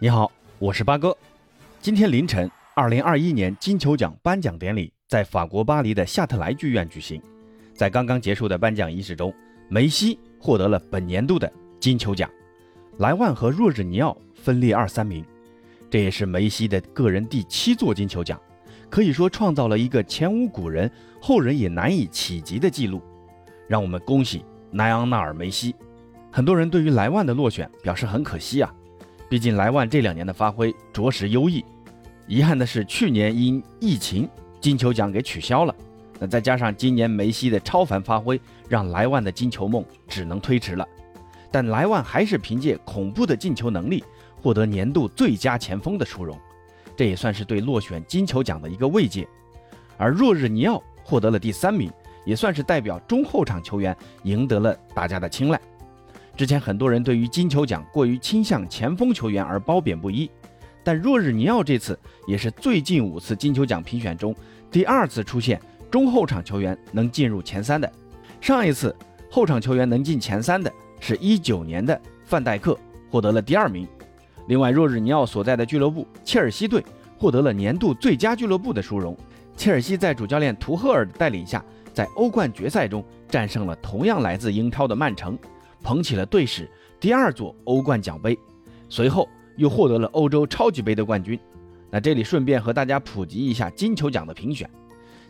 你好，我是八哥。今天凌晨，二零二一年金球奖颁奖典礼在法国巴黎的夏特莱剧院举行。在刚刚结束的颁奖仪式中，梅西获得了本年度的金球奖，莱万和若日尼奥分列二三名。这也是梅西的个人第七座金球奖，可以说创造了一个前无古人、后人也难以企及的记录。让我们恭喜莱昂纳尔·梅西。很多人对于莱万的落选表示很可惜啊。毕竟莱万这两年的发挥着实优异，遗憾的是去年因疫情金球奖给取消了，那再加上今年梅西的超凡发挥，让莱万的金球梦只能推迟了。但莱万还是凭借恐怖的进球能力获得年度最佳前锋的殊荣，这也算是对落选金球奖的一个慰藉。而若日尼奥获得了第三名，也算是代表中后场球员赢得了大家的青睐。之前很多人对于金球奖过于倾向前锋球员而褒贬不一，但若日尼奥这次也是最近五次金球奖评选中第二次出现中后场球员能进入前三的。上一次后场球员能进前三的是一九年的范戴克，获得了第二名。另外，若日尼奥所在的俱乐部切尔西队获得了年度最佳俱乐部的殊荣。切尔西在主教练图赫尔的带领下，在欧冠决赛中战胜了同样来自英超的曼城。捧起了队史第二座欧冠奖杯，随后又获得了欧洲超级杯的冠军。那这里顺便和大家普及一下金球奖的评选。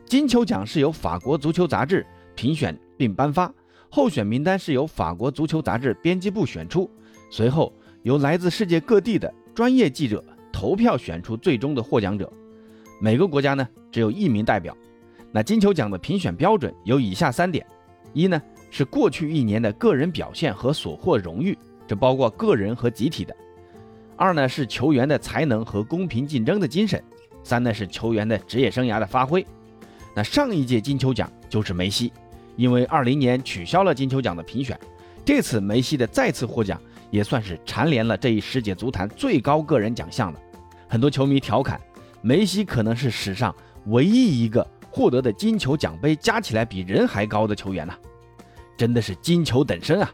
金球奖是由法国足球杂志评选并颁发，候选名单是由法国足球杂志编辑部选出，随后由来自世界各地的专业记者投票选出最终的获奖者。每个国家呢只有一名代表。那金球奖的评选标准有以下三点：一呢。是过去一年的个人表现和所获荣誉，这包括个人和集体的。二呢是球员的才能和公平竞争的精神。三呢是球员的职业生涯的发挥。那上一届金球奖就是梅西，因为二零年取消了金球奖的评选，这次梅西的再次获奖也算是蝉联了这一世界足坛最高个人奖项了。很多球迷调侃，梅西可能是史上唯一一个获得的金球奖杯加起来比人还高的球员呐。真的是金球等身啊！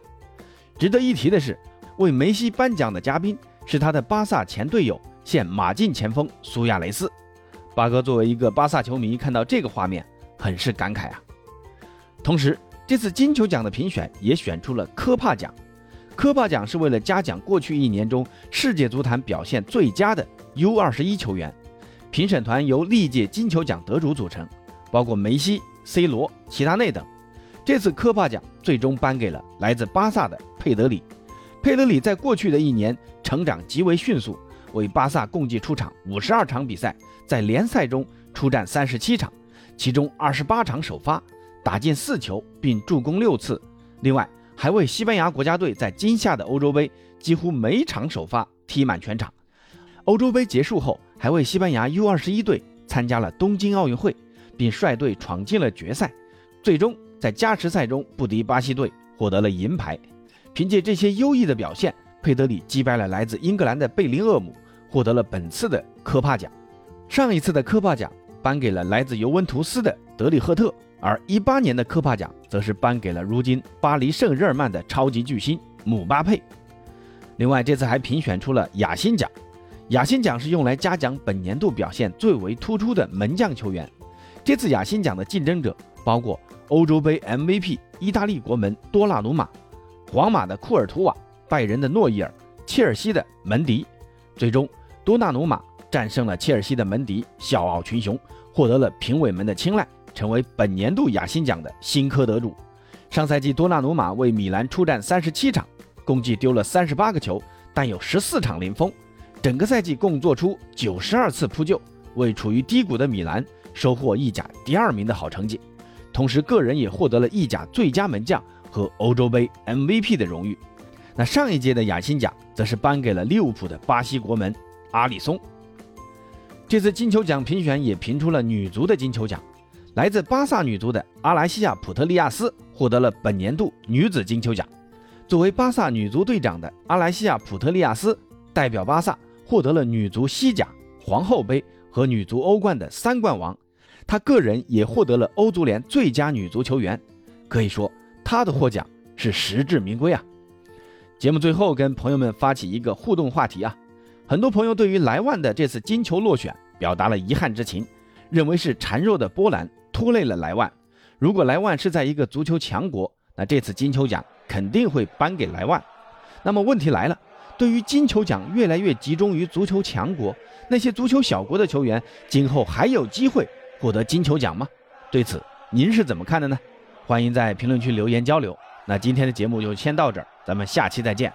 值得一提的是，为梅西颁奖的嘉宾是他的巴萨前队友，现马竞前锋苏亚雷斯。八哥作为一个巴萨球迷，看到这个画面很是感慨啊。同时，这次金球奖的评选也选出了科帕奖。科帕奖是为了嘉奖过去一年中世界足坛表现最佳的 U21 球员。评审团由历届金球奖得主组成，包括梅西、C 罗、齐达内等。这次科帕奖最终颁给了来自巴萨的佩德里。佩德里在过去的一年成长极为迅速，为巴萨共计出场五十二场比赛，在联赛中出战三十七场，其中二十八场首发，打进四球并助攻六次。另外，还为西班牙国家队在今夏的欧洲杯几乎每场首发，踢满全场。欧洲杯结束后，还为西班牙 U 二十一队参加了东京奥运会，并率队闯进了决赛，最终。在加时赛中不敌巴西队，获得了银牌。凭借这些优异的表现，佩德里击败了来自英格兰的贝林厄姆，获得了本次的科帕奖。上一次的科帕奖颁给了来自尤文图斯的德里赫特，而一八年的科帕奖则是颁给了如今巴黎圣日耳曼的超级巨星姆巴佩。另外，这次还评选出了亚辛奖。亚辛奖是用来嘉奖本年度表现最为突出的门将球员。这次亚辛奖的竞争者包括。欧洲杯 MVP，意大利国门多纳鲁马，皇马的库尔图瓦，拜仁的诺伊尔，切尔西的门迪。最终，多纳鲁马战胜了切尔西的门迪，笑傲群雄，获得了评委们的青睐，成为本年度亚新奖的新科得主。上赛季，多纳鲁马为米兰出战三十七场，共计丢了三十八个球，但有十四场零封，整个赛季共做出九十二次扑救，为处于低谷的米兰收获意甲第二名的好成绩。同时，个人也获得了意甲最佳门将和欧洲杯 MVP 的荣誉。那上一届的亚辛奖则是颁给了利物浦的巴西国门阿里松。这次金球奖评选也评出了女足的金球奖，来自巴萨女足的阿莱西亚普特利亚斯获得了本年度女子金球奖。作为巴萨女足队长的阿莱西亚普特利亚斯，代表巴萨获得了女足西甲、皇后杯和女足欧冠的三冠王。她个人也获得了欧足联最佳女足球员，可以说她的获奖是实至名归啊！节目最后跟朋友们发起一个互动话题啊，很多朋友对于莱万的这次金球落选表达了遗憾之情，认为是孱弱的波兰拖累了莱万。如果莱万是在一个足球强国，那这次金球奖肯定会颁给莱万。那么问题来了，对于金球奖越来越集中于足球强国，那些足球小国的球员今后还有机会获得金球奖吗？对此您是怎么看的呢？欢迎在评论区留言交流。那今天的节目就先到这儿，咱们下期再见。